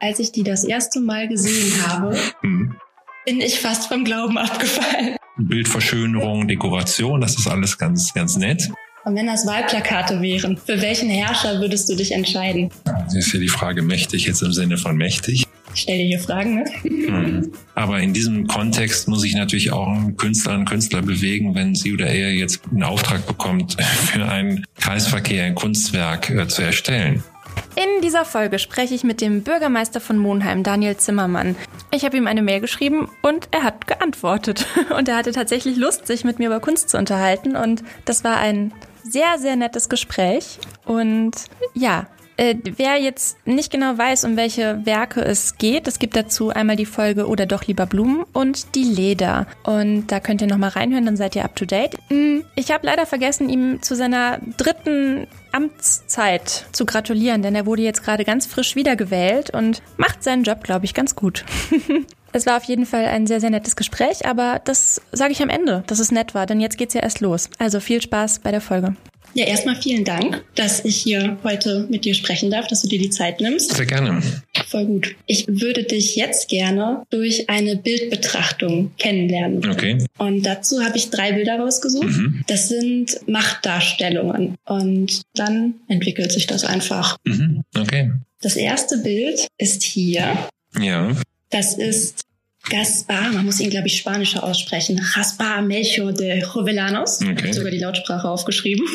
als ich die das erste Mal gesehen habe, mhm. bin ich fast vom Glauben abgefallen. Bildverschönerung, Dekoration, das ist alles ganz, ganz nett. Und wenn das Wahlplakate wären, für welchen Herrscher würdest du dich entscheiden? Das ist ja die Frage mächtig jetzt im Sinne von mächtig. Ich stelle dir hier Fragen, ne? Mhm. Aber in diesem Kontext muss ich natürlich auch einen Künstler und Künstler bewegen, wenn sie oder er jetzt einen Auftrag bekommt, für einen Kreisverkehr ein Kunstwerk äh, zu erstellen. In dieser Folge spreche ich mit dem Bürgermeister von Monheim, Daniel Zimmermann. Ich habe ihm eine Mail geschrieben und er hat geantwortet. Und er hatte tatsächlich Lust, sich mit mir über Kunst zu unterhalten. Und das war ein sehr, sehr nettes Gespräch. Und ja, äh, wer jetzt nicht genau weiß, um welche Werke es geht, es gibt dazu einmal die Folge Oder doch lieber Blumen und die Leder. Und da könnt ihr nochmal reinhören, dann seid ihr up to date. Mm, ich habe leider vergessen, ihm zu seiner dritten Amtszeit zu gratulieren, denn er wurde jetzt gerade ganz frisch wiedergewählt und macht seinen Job, glaube ich, ganz gut. Es war auf jeden Fall ein sehr, sehr nettes Gespräch, aber das sage ich am Ende, dass es nett war, denn jetzt geht's ja erst los. Also viel Spaß bei der Folge. Ja, erstmal vielen Dank, dass ich hier heute mit dir sprechen darf, dass du dir die Zeit nimmst. Sehr gerne. Voll gut. Ich würde dich jetzt gerne durch eine Bildbetrachtung kennenlernen. Okay. Und dazu habe ich drei Bilder rausgesucht. Mhm. Das sind Machtdarstellungen. Und dann entwickelt sich das einfach. Mhm. Okay. Das erste Bild ist hier. Ja. Das ist Gaspar, man muss ihn, glaube ich, spanischer aussprechen. Gaspar Melchior de Jovellanos. Okay. Habe sogar die Lautsprache aufgeschrieben.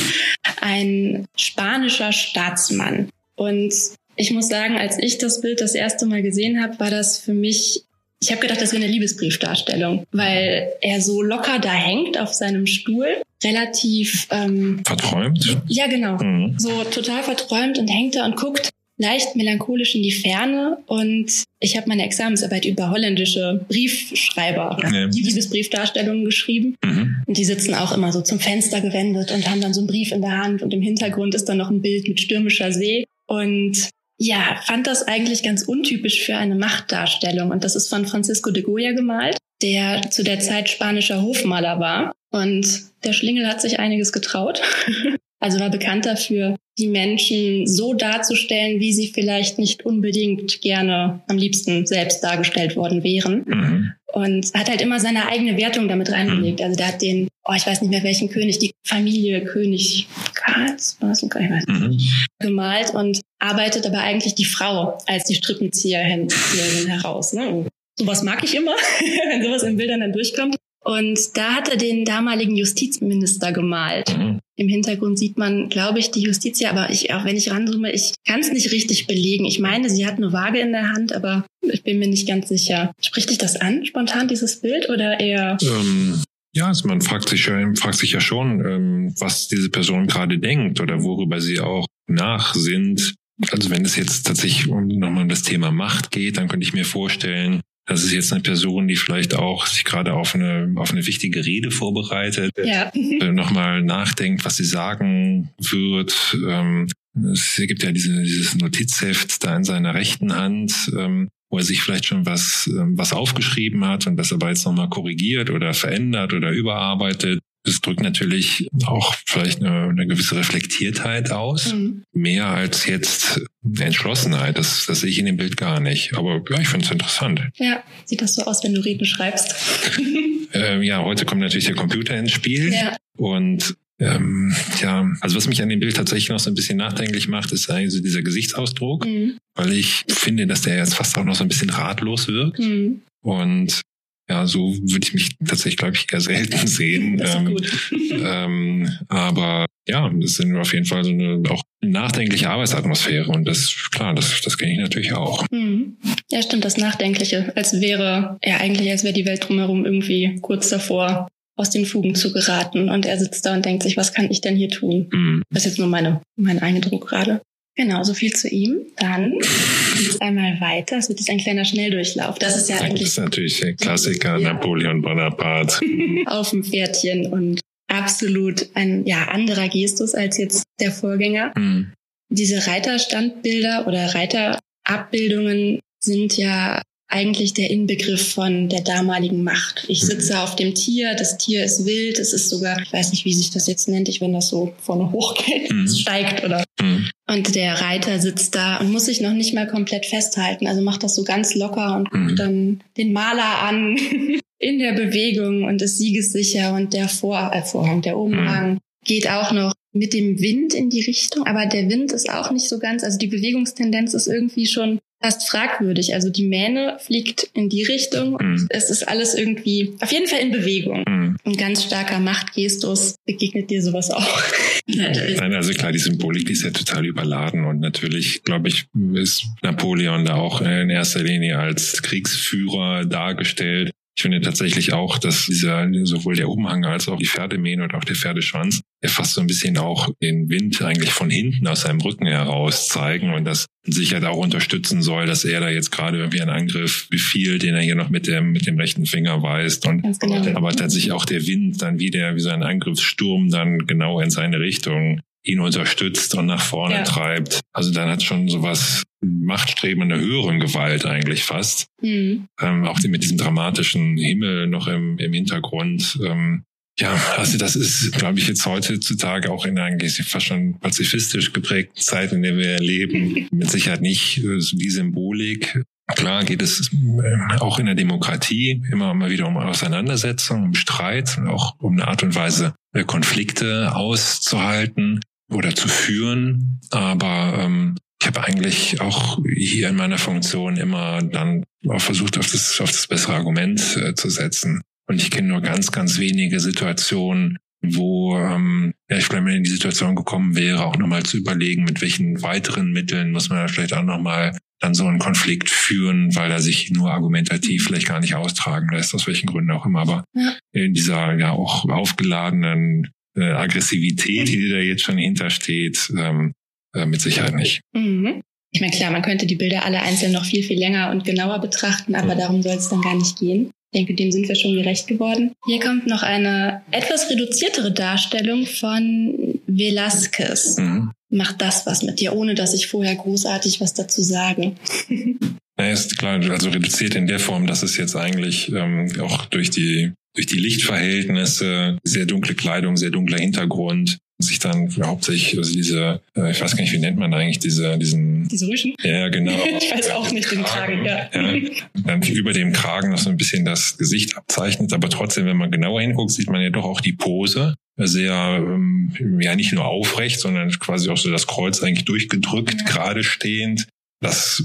Ein spanischer Staatsmann. Und ich muss sagen, als ich das Bild das erste Mal gesehen habe, war das für mich ich habe gedacht, das wäre eine Liebesbriefdarstellung, weil er so locker da hängt auf seinem Stuhl, relativ ähm, verträumt. Ja, genau. Mhm. So total verträumt und hängt da und guckt leicht melancholisch in die Ferne und ich habe meine Examensarbeit über holländische Briefschreiber, ja. Liebesbriefdarstellungen geschrieben. Mhm. Und die sitzen auch immer so zum Fenster gewendet und haben dann so einen Brief in der Hand und im Hintergrund ist dann noch ein Bild mit stürmischer See. Und ja, fand das eigentlich ganz untypisch für eine Machtdarstellung. Und das ist von Francisco de Goya gemalt, der zu der Zeit spanischer Hofmaler war. Und der Schlingel hat sich einiges getraut. Also war bekannt dafür, die Menschen so darzustellen, wie sie vielleicht nicht unbedingt gerne am liebsten selbst dargestellt worden wären. Mhm. Und hat halt immer seine eigene Wertung damit reingelegt. Mhm. Also der hat den, oh, ich weiß nicht mehr welchen König, die Familie König Karls, was, ich weiß nicht, mhm. gemalt und arbeitet aber eigentlich die Frau als die Strippenzieherin heraus. Ne? Sowas mag ich immer, wenn sowas in Bildern dann durchkommt. Und da hat er den damaligen Justizminister gemalt. Mhm. Im Hintergrund sieht man, glaube ich, die Justiz, aber ich, auch wenn ich ranzoome, ich kann es nicht richtig belegen. Ich meine, sie hat eine Waage in der Hand, aber ich bin mir nicht ganz sicher. Spricht dich das an, spontan, dieses Bild, oder eher? Ähm, ja, also man fragt sich ja, fragt sich ja schon, ähm, was diese Person gerade denkt oder worüber sie auch nachsinnt. Also wenn es jetzt tatsächlich um, nochmal um das Thema Macht geht, dann könnte ich mir vorstellen, das ist jetzt eine Person, die vielleicht auch sich gerade auf eine, auf eine wichtige Rede vorbereitet, ja. Äh, nochmal nachdenkt, was sie sagen wird. Ähm, es gibt ja diese, dieses Notizheft da in seiner rechten Hand, ähm, wo er sich vielleicht schon was, ähm, was aufgeschrieben hat und das aber jetzt nochmal korrigiert oder verändert oder überarbeitet. Das drückt natürlich auch vielleicht eine, eine gewisse Reflektiertheit aus. Mhm. Mehr als jetzt eine Entschlossenheit. Das, das sehe ich in dem Bild gar nicht. Aber ja, ich finde es interessant. Ja, sieht das so aus, wenn du Reden schreibst? ähm, ja, heute kommt natürlich der Computer ins Spiel. Ja. Und ähm, ja, also was mich an dem Bild tatsächlich noch so ein bisschen nachdenklich macht, ist eigentlich so dieser Gesichtsausdruck, mhm. weil ich finde, dass der jetzt fast auch noch so ein bisschen ratlos wirkt. Mhm. Und ja, so würde ich mich tatsächlich, glaube ich, eher selten sehen. Ähm, ähm, aber ja, das sind auf jeden Fall so eine auch nachdenkliche Arbeitsatmosphäre und das, klar, das, das kenne ich natürlich auch. Mhm. Ja, stimmt, das Nachdenkliche, als wäre, ja, eigentlich, als wäre die Welt drumherum irgendwie kurz davor, aus den Fugen zu geraten und er sitzt da und denkt sich, was kann ich denn hier tun? Mhm. Das ist jetzt nur meine, mein Eindruck gerade. Genau, so viel zu ihm. Dann geht's einmal weiter. Es wird jetzt ein kleiner Schnelldurchlauf. Das ist ja das eigentlich. Das ist natürlich der Klassiker ja. Napoleon Bonaparte. Auf dem Pferdchen und absolut ein ja anderer Gestus als jetzt der Vorgänger. Mhm. Diese Reiterstandbilder oder Reiterabbildungen sind ja eigentlich der Inbegriff von der damaligen Macht. Ich mhm. sitze auf dem Tier, das Tier ist wild, es ist sogar, ich weiß nicht, wie sich das jetzt nennt, ich wenn das so vorne hochgeht, mhm. es steigt oder. Mhm. Und der Reiter sitzt da und muss sich noch nicht mal komplett festhalten. Also macht das so ganz locker und guckt mhm. dann den Maler an in der Bewegung und ist siegessicher und der Vor äh, Vorhang, der Umhang geht auch noch mit dem Wind in die Richtung, aber der Wind ist auch nicht so ganz, also die Bewegungstendenz ist irgendwie schon fast fragwürdig. Also die Mähne fliegt in die Richtung. Mhm. Es ist alles irgendwie auf jeden Fall in Bewegung. Mhm. Ein ganz starker Machtgestus begegnet dir sowas auch. Nein, also klar, die Symbolik die ist ja total überladen und natürlich, glaube ich, ist Napoleon da auch in erster Linie als Kriegsführer dargestellt. Ich finde tatsächlich auch, dass dieser sowohl der Umhang als auch die Pferdemähne und auch der Pferdeschwanz ja fast so ein bisschen auch den Wind eigentlich von hinten aus seinem Rücken heraus zeigen und das sicher halt auch unterstützen soll, dass er da jetzt gerade irgendwie einen Angriff befiehlt, den er hier noch mit dem mit dem rechten Finger weist und genau. aber tatsächlich auch der Wind dann wieder wie so ein Angriffssturm dann genau in seine Richtung ihn unterstützt und nach vorne ja. treibt. Also dann hat schon sowas Machtstreben einer höheren Gewalt eigentlich fast. Mhm. Ähm, auch mit diesem dramatischen Himmel noch im, im Hintergrund. Ähm, ja, also das ist, glaube ich, jetzt heutzutage auch in eigentlich fast schon pazifistisch geprägten Zeit, in der wir leben, mit Sicherheit nicht äh, die Symbolik. Klar geht es äh, auch in der Demokratie immer mal wieder um Auseinandersetzung, um Streit und auch um eine Art und Weise, äh, Konflikte auszuhalten oder zu führen. Aber ähm, ich habe eigentlich auch hier in meiner Funktion immer dann auch versucht, auf das, auf das bessere Argument äh, zu setzen. Und ich kenne nur ganz, ganz wenige Situationen, wo ähm, ja, ich vielleicht mal in die Situation gekommen wäre, auch nochmal zu überlegen, mit welchen weiteren Mitteln muss man da vielleicht auch nochmal dann so einen Konflikt führen, weil er sich nur argumentativ vielleicht gar nicht austragen lässt, aus welchen Gründen auch immer. Aber ja. in dieser ja auch aufgeladenen äh, Aggressivität, die da jetzt schon hintersteht, ähm, äh, mit Sicherheit nicht. Mhm. Ich meine, klar, man könnte die Bilder alle einzeln noch viel, viel länger und genauer betrachten, aber darum soll es dann gar nicht gehen. Ich denke, dem sind wir schon gerecht geworden. Hier kommt noch eine etwas reduziertere Darstellung von Velasquez. Mhm. Macht das was mit dir, ohne dass ich vorher großartig was dazu sage? Ja, ist klar, also reduziert in der Form, dass es jetzt eigentlich ähm, auch durch die durch die Lichtverhältnisse, sehr dunkle Kleidung, sehr dunkler Hintergrund, sich dann hauptsächlich, also diese, äh, ich weiß gar nicht, wie nennt man eigentlich diese, diesen... Diese Rüschen? Ja, genau. ich weiß auch nicht, den Kragen, ja. ja. Dann über dem Kragen noch so ein bisschen das Gesicht abzeichnet, aber trotzdem, wenn man genauer hinguckt, sieht man ja doch auch die Pose sehr, ähm, ja nicht nur aufrecht, sondern quasi auch so das Kreuz eigentlich durchgedrückt, ja. gerade stehend. Das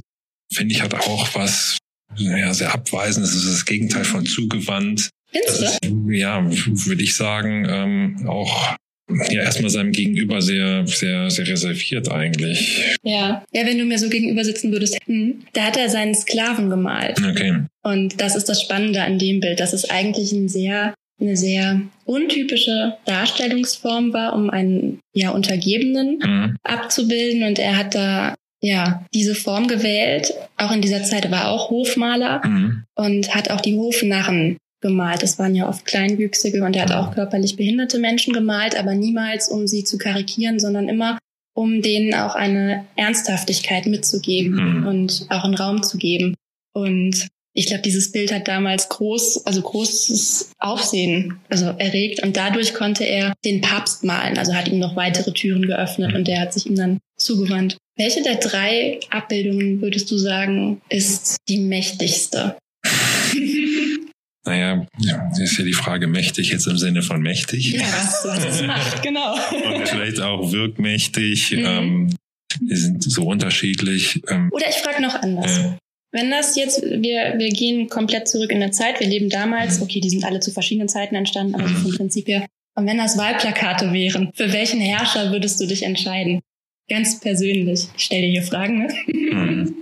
finde ich hat auch was ja, sehr abweisendes, das ist das Gegenteil von zugewandt. Findest du? ja, würde ich sagen, ähm, auch ja erstmal seinem Gegenüber sehr, sehr, sehr reserviert eigentlich. Ja. Ja, wenn du mir so gegenüber sitzen würdest, hm, da hat er seinen Sklaven gemalt. Okay. Und das ist das Spannende an dem Bild, dass es eigentlich ein sehr, eine sehr untypische Darstellungsform war, um einen ja Untergebenen mhm. abzubilden. Und er hat da ja diese Form gewählt. Auch in dieser Zeit war er auch Hofmaler mhm. und hat auch die Hofnarren gemalt. Das waren ja oft Kleinwüchsige und er hat auch körperlich behinderte Menschen gemalt, aber niemals, um sie zu karikieren, sondern immer, um denen auch eine Ernsthaftigkeit mitzugeben mhm. und auch einen Raum zu geben. Und ich glaube, dieses Bild hat damals groß, also großes Aufsehen, also erregt und dadurch konnte er den Papst malen, also hat ihm noch weitere Türen geöffnet und der hat sich ihm dann zugewandt. Welche der drei Abbildungen würdest du sagen, ist die mächtigste? Naja, ist ja die Frage mächtig jetzt im Sinne von mächtig. Ja, was, es macht, genau. Und vielleicht auch wirkmächtig. Mhm. Ähm, die sind so unterschiedlich. Ähm, Oder ich frage noch anders. Äh, wenn das jetzt, wir, wir gehen komplett zurück in der Zeit, wir leben damals, mhm. okay, die sind alle zu verschiedenen Zeiten entstanden, aber so vom mhm. Prinzip her. Und wenn das Wahlplakate wären, für welchen Herrscher würdest du dich entscheiden? Ganz persönlich. Ich stelle dir hier Fragen, ne? Mhm.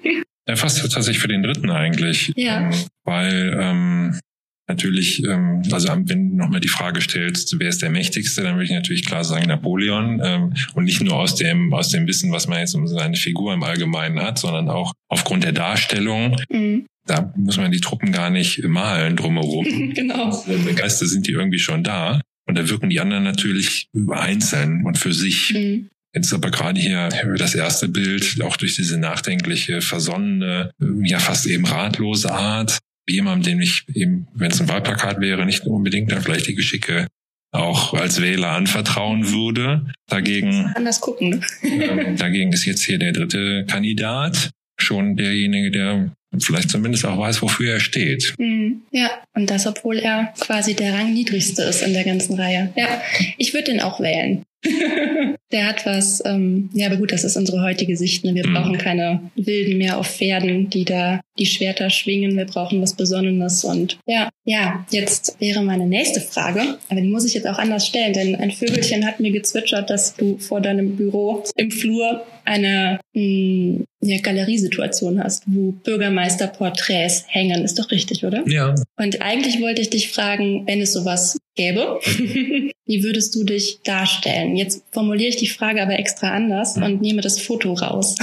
Ja, fast tatsächlich für den dritten eigentlich. Ja. Ähm, weil ähm, Natürlich, ähm, also wenn du nochmal die Frage stellst, wer ist der Mächtigste, dann würde ich natürlich klar sagen Napoleon ähm, und nicht nur aus dem aus dem Wissen, was man jetzt um seine Figur im Allgemeinen hat, sondern auch aufgrund der Darstellung. Mhm. Da muss man die Truppen gar nicht malen drumherum. genau. Im Geiste sind die irgendwie schon da und da wirken die anderen natürlich einzeln und für sich. Mhm. Jetzt aber gerade hier das erste Bild, auch durch diese nachdenkliche, versonnene, ja fast eben ratlose Art, jemandem, dem ich eben, wenn es ein Wahlplakat wäre, nicht unbedingt dann vielleicht die Geschicke auch als Wähler anvertrauen würde. Dagegen, anders gucken. Ne? dagegen ist jetzt hier der dritte Kandidat schon derjenige, der vielleicht zumindest auch weiß, wofür er steht. Mhm. Ja, und das, obwohl er quasi der Rangniedrigste ist in der ganzen Reihe. Ja, ich würde den auch wählen. der hat was, ähm, ja, aber gut, das ist unsere heutige Sicht. Ne? Wir mhm. brauchen keine Wilden mehr auf Pferden, die da die Schwerter schwingen. Wir brauchen was Besonnenes. Und ja, ja, jetzt wäre meine nächste Frage, aber die muss ich jetzt auch anders stellen, denn ein Vögelchen hat mir gezwitschert, dass du vor deinem Büro im Flur eine mh, hm, ja, Galeriesituation hast, wo Bürgermeisterporträts hängen. Ist doch richtig, oder? Ja. Und eigentlich wollte ich dich fragen, wenn es sowas gäbe, wie würdest du dich darstellen? Jetzt formuliere ich die Frage aber extra anders und nehme das Foto raus.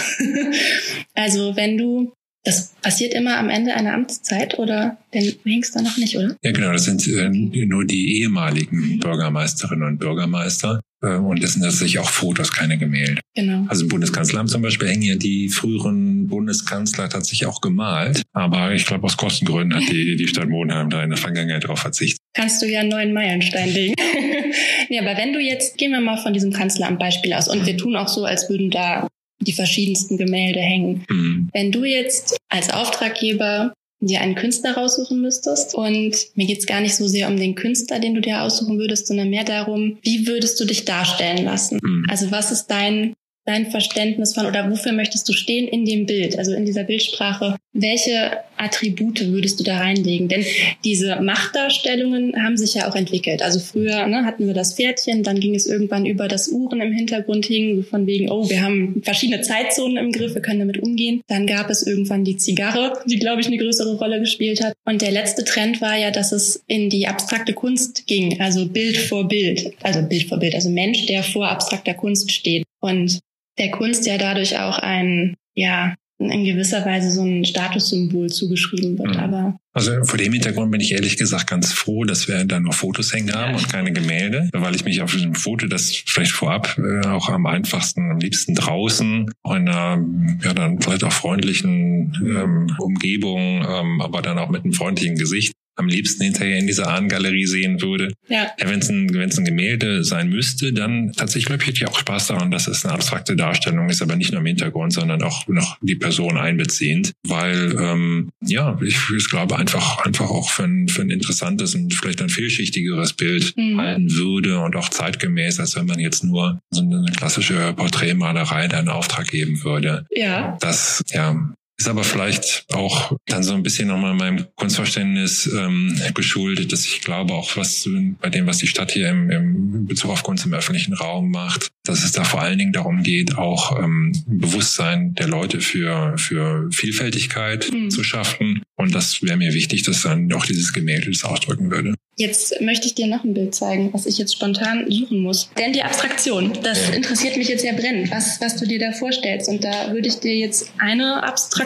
also wenn du das passiert immer am Ende einer Amtszeit oder denn du hängst da noch nicht, oder? Ja, genau. Das sind äh, nur die ehemaligen Bürgermeisterinnen und Bürgermeister. Äh, und das sind tatsächlich auch Fotos, keine Gemälde. Genau. Also im Bundeskanzleramt zum Beispiel hängen ja die früheren Bundeskanzler tatsächlich auch gemalt. Aber ich glaube, aus Kostengründen hat die, die Stadt Monheim da in der Vergangenheit darauf verzichtet. Kannst du ja einen neuen Meilenstein legen. ja, aber wenn du jetzt, gehen wir mal von diesem Kanzleramt-Beispiel aus und wir tun auch so, als würden da die verschiedensten Gemälde hängen. Mhm. Wenn du jetzt als Auftraggeber dir einen Künstler raussuchen müsstest. Und mir geht's gar nicht so sehr um den Künstler, den du dir aussuchen würdest, sondern mehr darum, wie würdest du dich darstellen lassen? Mhm. Also was ist dein dein Verständnis von oder wofür möchtest du stehen in dem Bild, also in dieser Bildsprache? Welche Attribute würdest du da reinlegen? Denn diese Machtdarstellungen haben sich ja auch entwickelt. Also früher ne, hatten wir das Pferdchen, dann ging es irgendwann über das Uhren im Hintergrund hing, von wegen, oh, wir haben verschiedene Zeitzonen im Griff, wir können damit umgehen. Dann gab es irgendwann die Zigarre, die, glaube ich, eine größere Rolle gespielt hat. Und der letzte Trend war ja, dass es in die abstrakte Kunst ging, also Bild vor Bild, also Bild vor Bild, also Mensch, der vor abstrakter Kunst steht. Und der Kunst ja dadurch auch ein, ja, in gewisser Weise so ein Statussymbol zugeschrieben wird. Mhm. Aber also vor dem Hintergrund bin ich ehrlich gesagt ganz froh, dass wir da nur Fotos hängen haben und keine Gemälde, weil ich mich auf diesem Foto, das vielleicht vorab äh, auch am einfachsten, am liebsten draußen, in einer ja dann vielleicht auch freundlichen ähm, Umgebung, ähm, aber dann auch mit einem freundlichen Gesicht am liebsten hinterher in dieser Ahnengalerie sehen würde. Ja. ja Wenn es ein, wenn's ein Gemälde sein müsste, dann tatsächlich, glaube ich, hätte ich auch Spaß daran, dass es eine abstrakte Darstellung ist, aber nicht nur im Hintergrund, sondern auch noch die Person einbeziehend. Weil, ähm, ja, ich, ich glaube einfach, einfach auch für ein, für ein interessantes und vielleicht ein vielschichtigeres Bild mhm. halten würde und auch zeitgemäß, als wenn man jetzt nur so eine klassische Porträtmalerei einen Auftrag geben würde. Ja. Das, ja, ist aber vielleicht auch dann so ein bisschen nochmal meinem Kunstverständnis ähm, geschuldet, dass ich glaube, auch was bei dem, was die Stadt hier im, im Bezug auf Kunst im öffentlichen Raum macht, dass es da vor allen Dingen darum geht, auch ähm, Bewusstsein der Leute für, für Vielfältigkeit mhm. zu schaffen. Und das wäre mir wichtig, dass dann auch dieses Gemälde das ausdrücken würde. Jetzt möchte ich dir noch ein Bild zeigen, was ich jetzt spontan suchen muss. Denn die Abstraktion, das interessiert mich jetzt sehr brennend, was, was du dir da vorstellst. Und da würde ich dir jetzt eine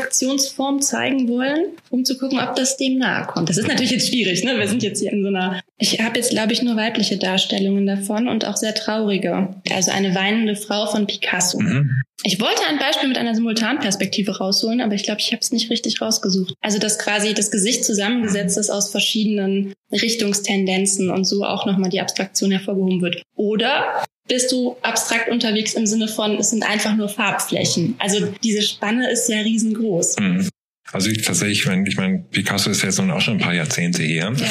Abstraktionsform zeigen wollen, um zu gucken, ob das dem nahe kommt. Das ist natürlich jetzt schwierig, ne? Wir sind jetzt hier in so einer. Ich habe jetzt, glaube ich, nur weibliche Darstellungen davon und auch sehr traurige. Also eine weinende Frau von Picasso. Mhm. Ich wollte ein Beispiel mit einer Simultanperspektive rausholen, aber ich glaube, ich habe es nicht richtig rausgesucht. Also dass quasi das Gesicht zusammengesetzt ist aus verschiedenen Richtungstendenzen und so auch nochmal die Abstraktion hervorgehoben wird. Oder bist du abstrakt unterwegs im Sinne von, es sind einfach nur Farbflächen. Also diese Spanne ist ja riesengroß. Mhm. Also ich, tatsächlich, ich meine, ich mein, Picasso ist jetzt nun auch schon ein paar Jahrzehnte her. Ja.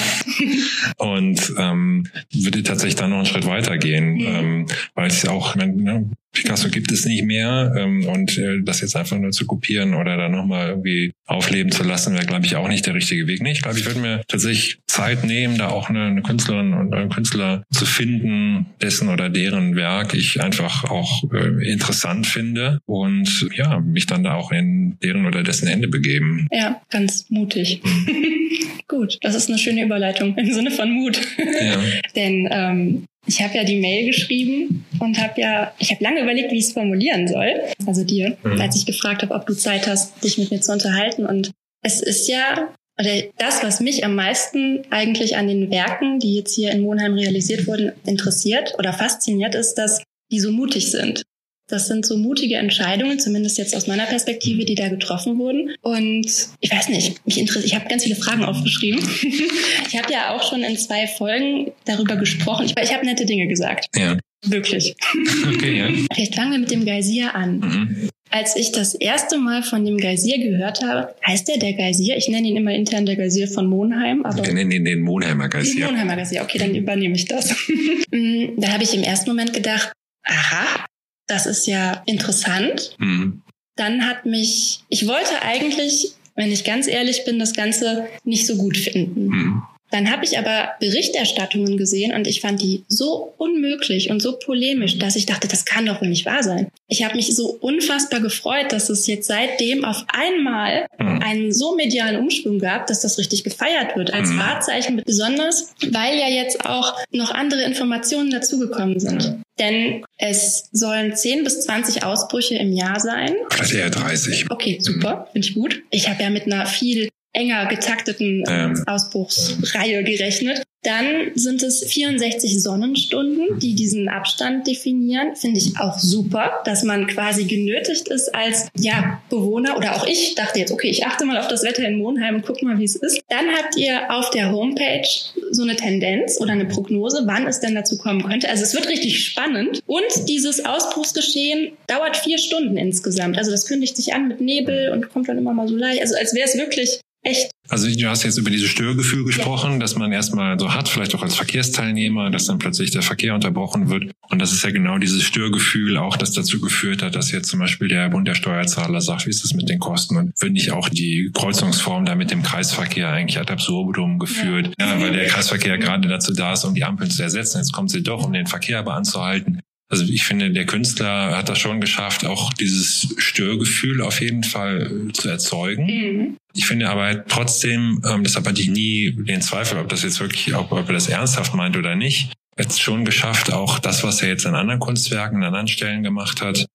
Und ähm, würde tatsächlich dann noch einen Schritt weitergehen, mhm. ähm, weil es auch, ich mein, ne, Picasso gibt es nicht mehr ähm, und äh, das jetzt einfach nur zu kopieren oder dann nochmal irgendwie aufleben zu lassen, wäre, glaube ich, auch nicht der richtige Weg. Nee, ich glaube, ich würde mir tatsächlich Zeit nehmen, da auch eine, eine Künstlerin und einen Künstler zu finden, dessen oder deren Werk ich einfach auch äh, interessant finde und ja, mich dann da auch in deren oder dessen Hände begeben. Ja, ganz mutig. Gut, das ist eine schöne Überleitung im Sinne von Mut. Ja. Denn ähm, ich habe ja die Mail geschrieben und habe ja, ich habe lange überlegt, wie ich es formulieren soll. Also dir, mhm. als ich gefragt habe, ob du Zeit hast, dich mit mir zu unterhalten. Und es ist ja, oder das, was mich am meisten eigentlich an den Werken, die jetzt hier in Monheim realisiert wurden, interessiert oder fasziniert, ist, dass die so mutig sind. Das sind so mutige Entscheidungen, zumindest jetzt aus meiner Perspektive, die da getroffen wurden. Und ich weiß nicht, mich interessiert, ich habe ganz viele Fragen aufgeschrieben. ich habe ja auch schon in zwei Folgen darüber gesprochen. Ich, ich habe nette Dinge gesagt. Ja. Wirklich. Okay, ja. Vielleicht fangen wir mit dem Geysir an. Mhm. Als ich das erste Mal von dem Geysir gehört habe, heißt der der Geysir? Ich nenne ihn immer intern der Geysir von Monheim. Aber Wir nennen ihn den Monheimer Geysir. Den Monheimer Geysir, okay, dann übernehme ich das. Mm, da habe ich im ersten Moment gedacht, aha, das ist ja interessant. Mhm. Dann hat mich, ich wollte eigentlich, wenn ich ganz ehrlich bin, das Ganze nicht so gut finden. Mhm. Dann habe ich aber Berichterstattungen gesehen und ich fand die so unmöglich und so polemisch, dass ich dachte, das kann doch wohl nicht wahr sein. Ich habe mich so unfassbar gefreut, dass es jetzt seitdem auf einmal hm. einen so medialen Umschwung gab, dass das richtig gefeiert wird als hm. Wahrzeichen, besonders weil ja jetzt auch noch andere Informationen dazugekommen sind. Denn es sollen 10 bis 20 Ausbrüche im Jahr sein. Vielleicht eher 30. Okay, super, finde ich gut. Ich habe ja mit einer viel enger getakteten ähm. Ausbruchsreihe gerechnet. Dann sind es 64 Sonnenstunden, die diesen Abstand definieren. Finde ich auch super, dass man quasi genötigt ist als ja, Bewohner oder auch ich dachte jetzt, okay, ich achte mal auf das Wetter in Monheim und guck mal, wie es ist. Dann habt ihr auf der Homepage so eine Tendenz oder eine Prognose, wann es denn dazu kommen könnte. Also es wird richtig spannend. Und dieses Ausbruchsgeschehen dauert vier Stunden insgesamt. Also das kündigt sich an mit Nebel und kommt dann immer mal so leicht. Also als wäre es wirklich Echt? Also du hast jetzt über dieses Störgefühl gesprochen, ja. dass man erstmal so hat, vielleicht auch als Verkehrsteilnehmer, dass dann plötzlich der Verkehr unterbrochen wird. Und das ist ja genau dieses Störgefühl auch, das dazu geführt hat, dass jetzt zum Beispiel der Bund der Steuerzahler sagt, wie ist das mit den Kosten? Und wird nicht auch die Kreuzungsform da mit dem Kreisverkehr eigentlich ad absurdum geführt? Ja, ja weil der Kreisverkehr gerade dazu da ist, um die Ampeln zu ersetzen. Jetzt kommt sie doch, um den Verkehr aber anzuhalten. Also ich finde, der Künstler hat das schon geschafft, auch dieses Störgefühl auf jeden Fall zu erzeugen. Mhm. Ich finde aber trotzdem, ähm, deshalb hatte ich nie den Zweifel, ob das jetzt wirklich, ob, ob er das ernsthaft meint oder nicht, jetzt schon geschafft, auch das, was er jetzt an anderen Kunstwerken, an anderen Stellen gemacht hat,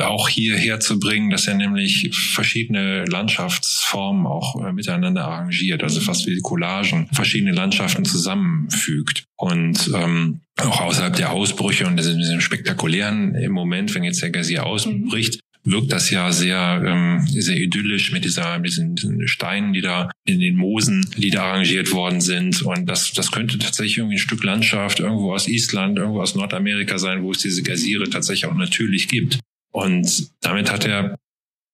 auch hierher zu bringen, dass er nämlich verschiedene Landschaftsformen auch äh, miteinander arrangiert, also fast wie Collagen, verschiedene Landschaften zusammenfügt. Und ähm, auch außerhalb der Ausbrüche und diesem spektakulären im Moment, wenn jetzt der Gazier ausbricht, wirkt das ja sehr, ähm, sehr idyllisch mit dieser, diesen, diesen Steinen, die da in den Moosen, die da arrangiert worden sind. Und das, das könnte tatsächlich irgendwie ein Stück Landschaft irgendwo aus Island, irgendwo aus Nordamerika sein, wo es diese Geysire tatsächlich auch natürlich gibt. Und damit hat er,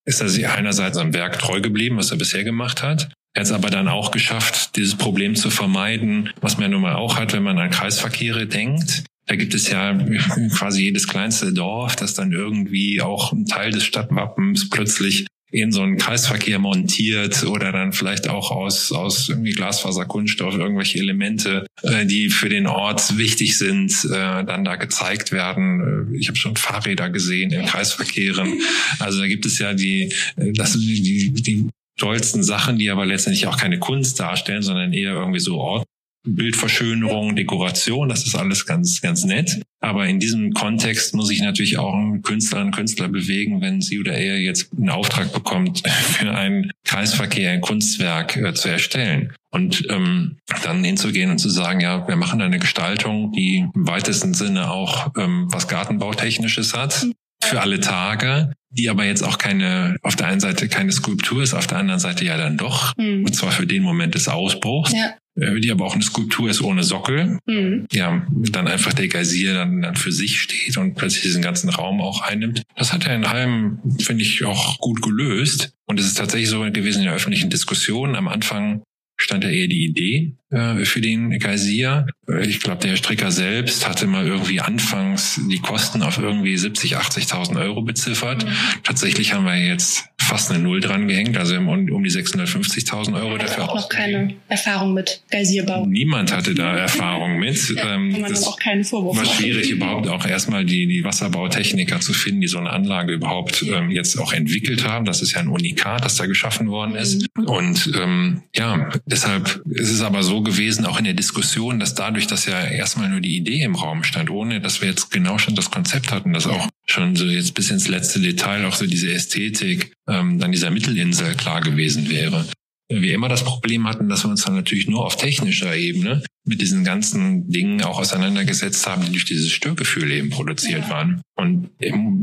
ist er einerseits am Werk treu geblieben, was er bisher gemacht hat. Er hat es aber dann auch geschafft, dieses Problem zu vermeiden, was man ja nun mal auch hat, wenn man an Kreisverkehre denkt. Da gibt es ja quasi jedes kleinste Dorf, das dann irgendwie auch ein Teil des Stadtwappens plötzlich in so einen Kreisverkehr montiert oder dann vielleicht auch aus, aus irgendwie Glasfaserkunststoff irgendwelche Elemente, äh, die für den Ort wichtig sind, äh, dann da gezeigt werden. Äh, ich habe schon Fahrräder gesehen in Kreisverkehren. Also da gibt es ja die, äh, das die, die tollsten Sachen, die aber letztendlich auch keine Kunst darstellen, sondern eher irgendwie so Ort Bildverschönerung, Dekoration, das ist alles ganz, ganz nett. Aber in diesem Kontext muss ich natürlich auch einen Künstler, einen Künstler bewegen, wenn sie oder er jetzt einen Auftrag bekommt, für einen Kreisverkehr ein Kunstwerk äh, zu erstellen. Und ähm, dann hinzugehen und zu sagen, ja, wir machen eine Gestaltung, die im weitesten Sinne auch ähm, was Gartenbautechnisches hat, für alle Tage, die aber jetzt auch keine, auf der einen Seite keine Skulptur ist, auf der anderen Seite ja dann doch, mhm. und zwar für den Moment des Ausbruchs. Ja. Äh, die aber auch eine Skulptur ist ohne Sockel. Mhm. Ja, dann einfach der Geysir dann, dann für sich steht und plötzlich diesen ganzen Raum auch einnimmt. Das hat er in Heim, finde ich, auch gut gelöst. Und es ist tatsächlich so gewesen in der öffentlichen Diskussion. Am Anfang stand ja eher die Idee äh, für den Geysir. Äh, ich glaube, der Stricker selbst hatte mal irgendwie anfangs die Kosten auf irgendwie 70, 80.000 Euro beziffert. Mhm. Tatsächlich haben wir jetzt fast eine Null dran gehängt, also um, um die 650.000 Euro dafür. auch noch keine Erfahrung mit Geysierbau. Niemand hatte da Erfahrung mit. Ja, ähm, das auch keine Vorwurf war schwierig, überhaupt auch erstmal die, die Wasserbautechniker zu finden, die so eine Anlage überhaupt ähm, jetzt auch entwickelt haben. Das ist ja ein Unikat, das da geschaffen worden ist. Mhm. Und ähm, ja, deshalb ist es aber so gewesen, auch in der Diskussion, dass dadurch, dass ja erstmal nur die Idee im Raum stand, ohne dass wir jetzt genau schon das Konzept hatten, dass auch schon so jetzt bis ins letzte Detail auch so diese Ästhetik ähm, dann dieser Mittelinsel klar gewesen wäre. wir immer das Problem hatten, dass wir uns dann natürlich nur auf technischer Ebene mit diesen ganzen Dingen auch auseinandergesetzt haben, die durch dieses Störgefühl eben produziert ja. waren. Und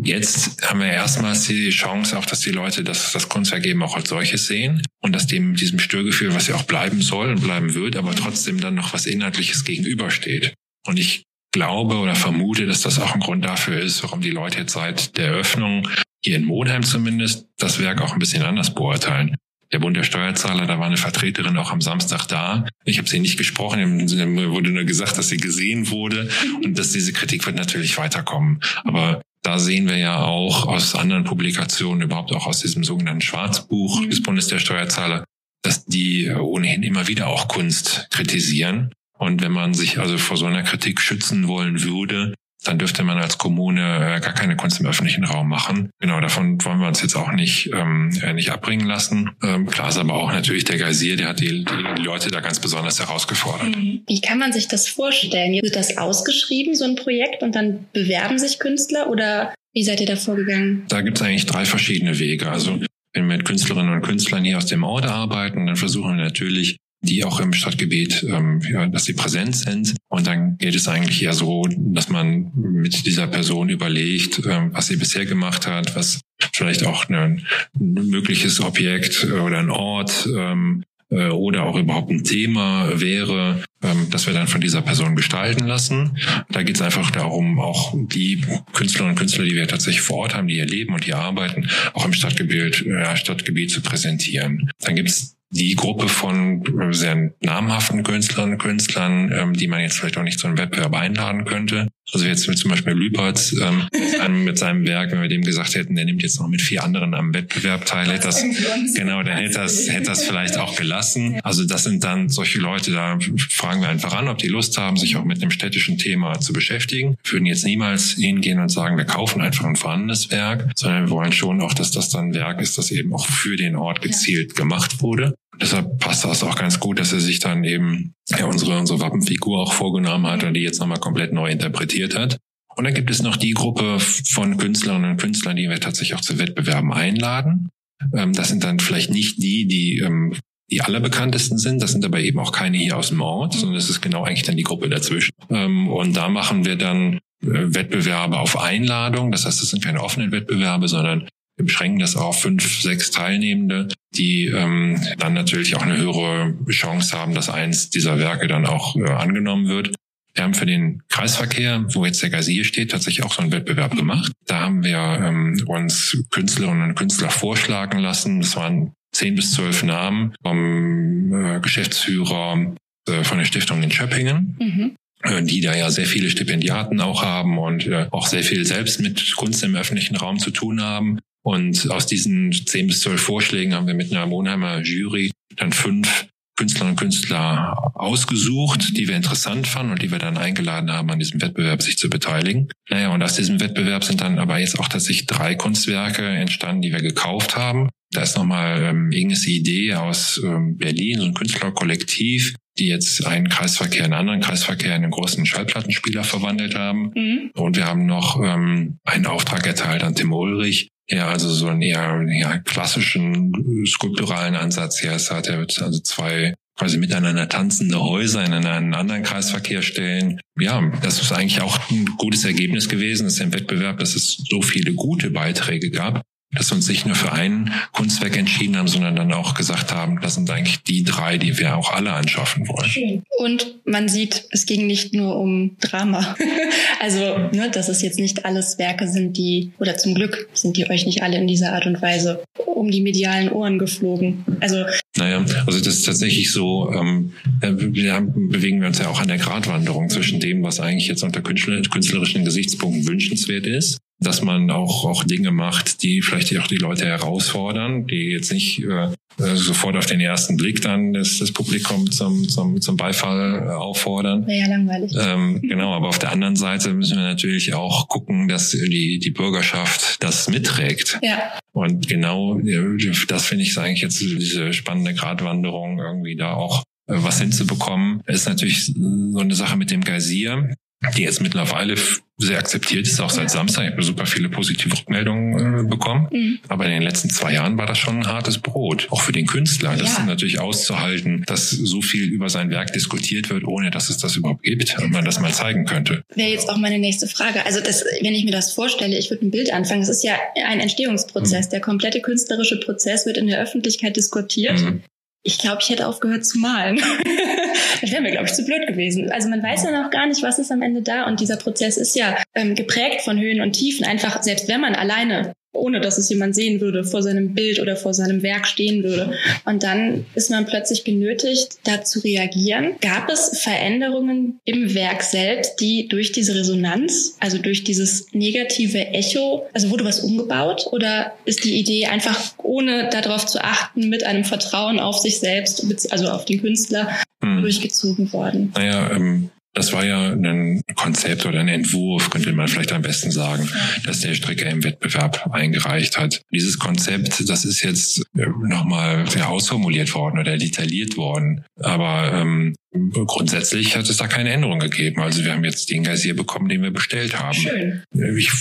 jetzt haben wir erstmals die Chance auch, dass die Leute das, das Kunstwerk eben auch als solches sehen und dass dem diesem Störgefühl, was ja auch bleiben soll und bleiben wird, aber trotzdem dann noch was Inhaltliches gegenübersteht. Und ich glaube oder vermute, dass das auch ein Grund dafür ist, warum die Leute jetzt seit der Eröffnung hier in Monheim zumindest das Werk auch ein bisschen anders beurteilen der Bund der Steuerzahler, da war eine Vertreterin auch am Samstag da. Ich habe sie nicht gesprochen, mir wurde nur gesagt, dass sie gesehen wurde und dass diese Kritik wird natürlich weiterkommen. Aber da sehen wir ja auch aus anderen Publikationen, überhaupt auch aus diesem sogenannten Schwarzbuch mhm. des Bundes der Steuerzahler, dass die ohnehin immer wieder auch Kunst kritisieren. Und wenn man sich also vor so einer Kritik schützen wollen würde, dann dürfte man als Kommune äh, gar keine Kunst im öffentlichen Raum machen. Genau, davon wollen wir uns jetzt auch nicht, ähm, äh, nicht abbringen lassen. Ähm, klar ist aber auch natürlich der Geysir, der hat die, die Leute da ganz besonders herausgefordert. Mhm. Wie kann man sich das vorstellen? Wird das ausgeschrieben, so ein Projekt, und dann bewerben sich Künstler oder wie seid ihr da vorgegangen? Da gibt es eigentlich drei verschiedene Wege. Also wenn wir mit Künstlerinnen und Künstlern hier aus dem Ort arbeiten, dann versuchen wir natürlich die auch im Stadtgebiet, ähm, ja, dass sie präsent sind. Und dann geht es eigentlich eher so, dass man mit dieser Person überlegt, ähm, was sie bisher gemacht hat, was vielleicht auch ein, mögliches Objekt oder ein Ort ähm, äh, oder auch überhaupt ein Thema wäre, ähm, dass wir dann von dieser Person gestalten lassen. Da geht es einfach darum, auch die Künstlerinnen und Künstler, die wir tatsächlich vor Ort haben, die hier leben und hier arbeiten, auch im Stadtgebiet, äh, Stadtgebiet zu präsentieren. Dann gibt es die Gruppe von sehr namhaften Künstlerinnen und Künstlern, ähm, die man jetzt vielleicht auch nicht zu einem Wettbewerb einladen könnte. Also jetzt zum Beispiel Lüpertz ähm, mit seinem Werk, wenn wir dem gesagt hätten, der nimmt jetzt noch mit vier anderen am Wettbewerb teil, hätte das, genau, dann hätte das, hätte das vielleicht auch gelassen. Also das sind dann solche Leute, da fragen wir einfach an, ob die Lust haben, sich auch mit einem städtischen Thema zu beschäftigen. Wir würden jetzt niemals hingehen und sagen, wir kaufen einfach ein vorhandenes Werk, sondern wir wollen schon auch, dass das dann ein Werk ist, das eben auch für den Ort gezielt gemacht wurde. Deshalb passt das auch ganz gut, dass er sich dann eben ja, unsere, unsere Wappenfigur auch vorgenommen hat und die jetzt nochmal komplett neu interpretiert hat. Und dann gibt es noch die Gruppe von Künstlerinnen und Künstlern, die wir tatsächlich auch zu Wettbewerben einladen. Ähm, das sind dann vielleicht nicht die, die ähm, die allerbekanntesten sind. Das sind aber eben auch keine hier aus dem Ort, sondern das ist genau eigentlich dann die Gruppe dazwischen. Ähm, und da machen wir dann äh, Wettbewerbe auf Einladung. Das heißt, das sind keine offenen Wettbewerbe, sondern wir beschränken das auf fünf, sechs Teilnehmende, die ähm, dann natürlich auch eine höhere Chance haben, dass eins dieser Werke dann auch äh, angenommen wird. Wir haben für den Kreisverkehr, wo jetzt der Gazier steht, tatsächlich auch so einen Wettbewerb gemacht. Da haben wir ähm, uns Künstlerinnen und Künstler vorschlagen lassen. Das waren zehn bis zwölf Namen vom äh, Geschäftsführer äh, von der Stiftung in Schöppingen. Mhm äh, die da ja sehr viele Stipendiaten auch haben und äh, auch sehr viel selbst mit Kunst im öffentlichen Raum zu tun haben. Und aus diesen zehn bis zwölf Vorschlägen haben wir mit einer Monheimer Jury dann fünf Künstlerinnen und Künstler ausgesucht, die wir interessant fanden und die wir dann eingeladen haben, an diesem Wettbewerb sich zu beteiligen. Naja, und aus diesem Wettbewerb sind dann aber jetzt auch tatsächlich drei Kunstwerke entstanden, die wir gekauft haben. Da ist nochmal ähm, Inges Idee aus ähm, Berlin, so ein Künstlerkollektiv, die jetzt einen Kreisverkehr, einen anderen Kreisverkehr in einen großen Schallplattenspieler verwandelt haben. Mhm. Und wir haben noch ähm, einen Auftrag erteilt an Tim Ulrich, ja, also so einen eher ja, klassischen skulpturalen Ansatz her. Es hat er also zwei quasi miteinander tanzende Häuser in einen anderen Kreisverkehr stellen. Ja, das ist eigentlich auch ein gutes Ergebnis gewesen, dass im Wettbewerb, dass es so viele gute Beiträge gab dass wir uns nicht nur für ein Kunstwerk entschieden haben, sondern dann auch gesagt haben, das sind eigentlich die drei, die wir auch alle anschaffen wollen. Und man sieht, es ging nicht nur um Drama. also, ne, dass es jetzt nicht alles Werke sind, die, oder zum Glück sind die euch nicht alle in dieser Art und Weise um die medialen Ohren geflogen. Also naja, also das ist tatsächlich so, ähm, wir haben, bewegen wir uns ja auch an der Gratwanderung zwischen dem, was eigentlich jetzt unter künstlerischen Gesichtspunkten wünschenswert ist dass man auch, auch Dinge macht, die vielleicht auch die Leute herausfordern, die jetzt nicht äh, äh, sofort auf den ersten Blick dann das, das Publikum zum, zum, zum Beifall äh, auffordern. Wäre ja langweilig. Ähm, genau, aber auf der anderen Seite müssen wir natürlich auch gucken, dass die, die Bürgerschaft das mitträgt. Ja. Und genau das finde ich eigentlich jetzt diese spannende Gratwanderung irgendwie da auch äh, was hinzubekommen. ist natürlich so eine Sache mit dem Geysir die jetzt mittlerweile sehr akzeptiert ist, auch seit Samstag. Ich habe super viele positive Rückmeldungen äh, bekommen. Mhm. Aber in den letzten zwei Jahren war das schon ein hartes Brot, auch für den Künstler. Das ja. natürlich auszuhalten, dass so viel über sein Werk diskutiert wird, ohne dass es das überhaupt gibt und man das mal zeigen könnte. Wäre jetzt auch meine nächste Frage. Also das, wenn ich mir das vorstelle, ich würde ein Bild anfangen. Es ist ja ein Entstehungsprozess. Mhm. Der komplette künstlerische Prozess wird in der Öffentlichkeit diskutiert. Mhm. Ich glaube, ich hätte aufgehört zu malen. das wäre mir, glaube ich, zu blöd gewesen. Also man weiß ja noch gar nicht, was ist am Ende da. Und dieser Prozess ist ja ähm, geprägt von Höhen und Tiefen. Einfach, selbst wenn man alleine ohne dass es jemand sehen würde, vor seinem Bild oder vor seinem Werk stehen würde. Und dann ist man plötzlich genötigt, da zu reagieren. Gab es Veränderungen im Werk selbst, die durch diese Resonanz, also durch dieses negative Echo, also wurde was umgebaut oder ist die Idee einfach ohne darauf zu achten, mit einem Vertrauen auf sich selbst, also auf den Künstler, hm. durchgezogen worden? Naja, ähm, das war ja ein Konzept oder ein Entwurf, könnte man vielleicht am besten sagen, dass der Stricker im Wettbewerb eingereicht hat. Dieses Konzept, das ist jetzt äh, nochmal ausformuliert worden oder detailliert worden. Aber ähm, grundsätzlich hat es da keine Änderung gegeben. Also wir haben jetzt den Gazier bekommen, den wir bestellt haben. Schön. Ich,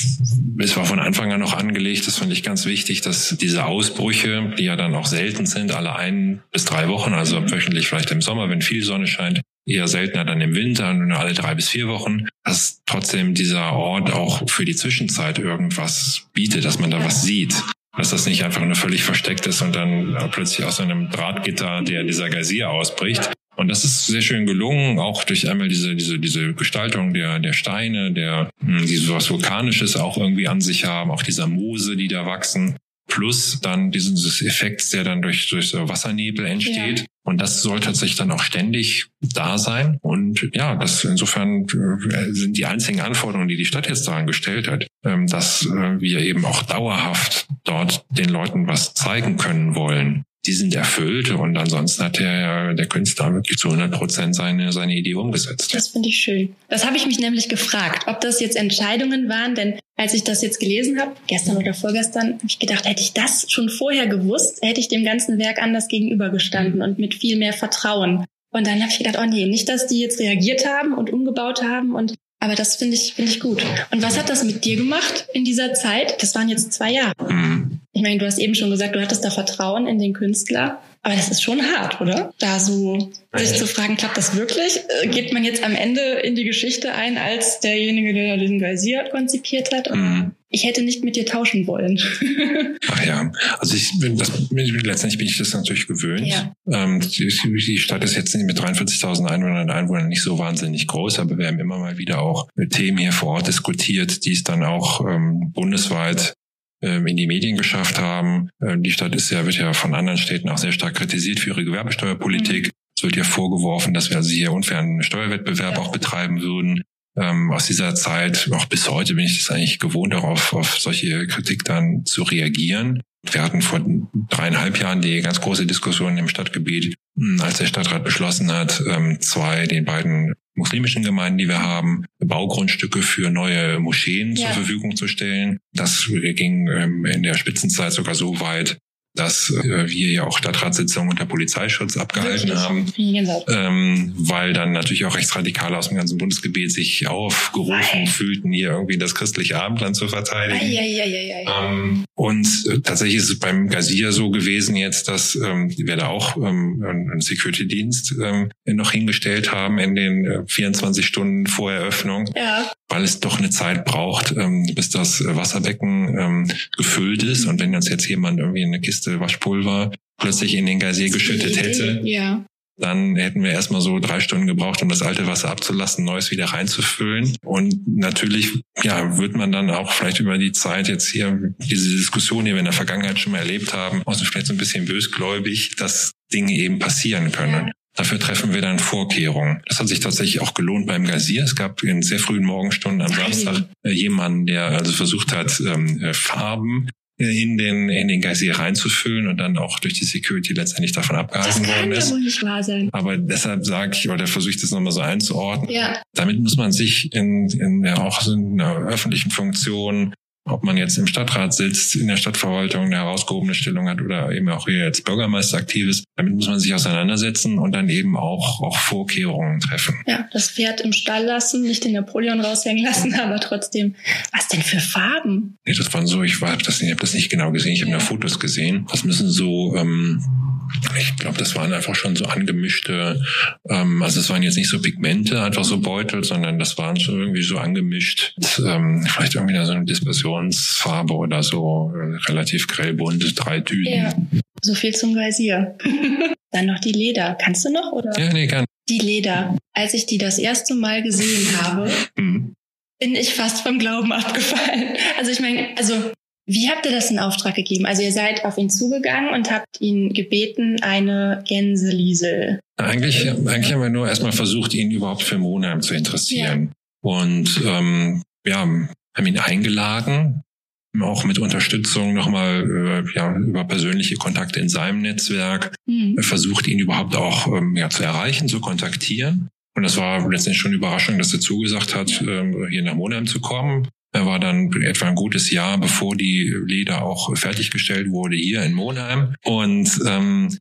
es war von Anfang an noch angelegt, das fand ich ganz wichtig, dass diese Ausbrüche, die ja dann auch selten sind, alle ein bis drei Wochen, also wöchentlich vielleicht im Sommer, wenn viel Sonne scheint, eher seltener dann im Winter, nur alle drei bis vier Wochen, dass trotzdem dieser Ort auch für die Zwischenzeit irgendwas bietet, dass man da was sieht. Dass das nicht einfach nur völlig versteckt ist und dann plötzlich aus einem Drahtgitter der dieser Geysir ausbricht. Und das ist sehr schön gelungen, auch durch einmal diese, diese, diese Gestaltung der, der Steine, der, hm, die so was Vulkanisches auch irgendwie an sich haben, auch dieser Moose, die da wachsen plus dann dieses Effekt, der dann durch, durch so Wassernebel entsteht. Ja. Und das soll tatsächlich dann auch ständig da sein. Und ja, das insofern äh, sind die einzigen Anforderungen, die die Stadt jetzt daran gestellt hat, ähm, dass äh, wir eben auch dauerhaft dort den Leuten was zeigen können wollen die sind erfüllt und ansonsten hat der, der Künstler wirklich zu 100 Prozent seine, seine Idee umgesetzt. Das finde ich schön. Das habe ich mich nämlich gefragt, ob das jetzt Entscheidungen waren, denn als ich das jetzt gelesen habe, gestern oder vorgestern, habe ich gedacht, hätte ich das schon vorher gewusst, hätte ich dem ganzen Werk anders gegenübergestanden und mit viel mehr Vertrauen. Und dann habe ich gedacht, oh nee, nicht, dass die jetzt reagiert haben und umgebaut haben und aber das finde ich, finde ich gut. Und was hat das mit dir gemacht in dieser Zeit? Das waren jetzt zwei Jahre. Mhm. Ich meine, du hast eben schon gesagt, du hattest da Vertrauen in den Künstler. Aber das ist schon hart, oder? Da so sich zu fragen, klappt das wirklich? Äh, geht man jetzt am Ende in die Geschichte ein als derjenige, der diesen Geysir konzipiert hat? Mhm. Ich hätte nicht mit dir tauschen wollen. Ach ja, also ich bin das, letztendlich bin ich das natürlich gewöhnt. Ja. Ähm, die, Stadt ist jetzt mit 43.000 Einwohnern und Einwohnern nicht so wahnsinnig groß, aber wir haben immer mal wieder auch Themen hier vor Ort diskutiert, die es dann auch ähm, bundesweit in die Medien geschafft haben. Ähm, die Stadt ist ja, wird ja von anderen Städten auch sehr stark kritisiert für ihre Gewerbesteuerpolitik. Mhm. Es wird ja vorgeworfen, dass wir also hier unfairen Steuerwettbewerb ja. auch betreiben würden. Ähm, aus dieser Zeit, auch bis heute bin ich das eigentlich gewohnt, darauf auf solche Kritik dann zu reagieren. Wir hatten vor dreieinhalb Jahren die ganz große Diskussion im Stadtgebiet, hm, als der Stadtrat beschlossen hat, ähm, zwei, den beiden muslimischen Gemeinden, die wir haben, Baugrundstücke für neue Moscheen ja. zur Verfügung zu stellen. Das ging ähm, in der Spitzenzeit sogar so weit, dass äh, wir ja auch Stadtratssitzungen unter Polizeischutz abgehalten haben, ähm, weil dann natürlich auch Rechtsradikale aus dem ganzen Bundesgebiet sich aufgerufen Nein. fühlten, hier irgendwie das christliche Abendland zu verteidigen. Ei, ei, ei, ähm, und äh, tatsächlich ist es beim Gazier so gewesen jetzt, dass ähm, wir da auch ähm, einen Security-Dienst ähm, noch hingestellt haben in den äh, 24 Stunden vor Eröffnung, ja. Weil es doch eine Zeit braucht, ähm, bis das Wasserbecken ähm, gefüllt ist. Und wenn uns jetzt jemand irgendwie eine Kiste Waschpulver plötzlich in den Gazier geschüttet hätte, ja. dann hätten wir erstmal so drei Stunden gebraucht, um das alte Wasser abzulassen, neues wieder reinzufüllen. Und natürlich, ja, wird man dann auch vielleicht über die Zeit jetzt hier diese Diskussion, die wir in der Vergangenheit schon mal erlebt haben, auch so vielleicht so ein bisschen bösgläubig, dass Dinge eben passieren können. Dafür treffen wir dann Vorkehrungen. Das hat sich tatsächlich auch gelohnt beim Gazier. Es gab in sehr frühen Morgenstunden am Samstag äh, jemanden, der also versucht hat, ähm, äh, Farben in den, in den Geysir reinzufüllen und dann auch durch die Security letztendlich davon abgehalten worden ist. Das kann wohl nicht wahr sein. Aber deshalb sage ich, oder versuche ich das nochmal so einzuordnen. Ja. Damit muss man sich in, in ja, auch so in einer öffentlichen Funktion ob man jetzt im Stadtrat sitzt, in der Stadtverwaltung eine herausgehobene Stellung hat oder eben auch hier als Bürgermeister aktiv ist. Damit muss man sich auseinandersetzen und dann eben auch, auch Vorkehrungen treffen. Ja, das Pferd im Stall lassen, nicht den Napoleon raushängen lassen, aber trotzdem. Was denn für Farben? Nee, das waren so, ich, war, das, ich habe das nicht genau gesehen, ich habe nur Fotos gesehen. Das müssen so ähm, ich glaube, das waren einfach schon so angemischte, ähm, also es waren jetzt nicht so Pigmente, einfach so Beutel, sondern das waren schon irgendwie so angemischt, ähm, vielleicht irgendwie so eine Dispersionsfarbe oder so, äh, relativ grellbunt, drei Tüten. Ja, so viel zum Geysir. Dann noch die Leder. Kannst du noch? Oder? Ja, nee, kann. Die Leder. Als ich die das erste Mal gesehen habe, mhm. bin ich fast vom Glauben abgefallen. Also ich meine, also wie habt ihr das in Auftrag gegeben? Also ihr seid auf ihn zugegangen und habt ihn gebeten, eine Gänseliesel. Eigentlich, eigentlich haben wir nur erstmal versucht, ihn überhaupt für Monheim zu interessieren. Ja. Und ähm, ja, haben ihn eingeladen, auch mit Unterstützung nochmal äh, ja, über persönliche Kontakte in seinem Netzwerk, mhm. versucht ihn überhaupt auch ähm, ja, zu erreichen, zu kontaktieren. Und das war letztendlich schon eine Überraschung, dass er zugesagt hat, ähm, hier nach Monheim zu kommen. Er war dann etwa ein gutes Jahr, bevor die Leder auch fertiggestellt wurde, hier in Monheim. Und ähm,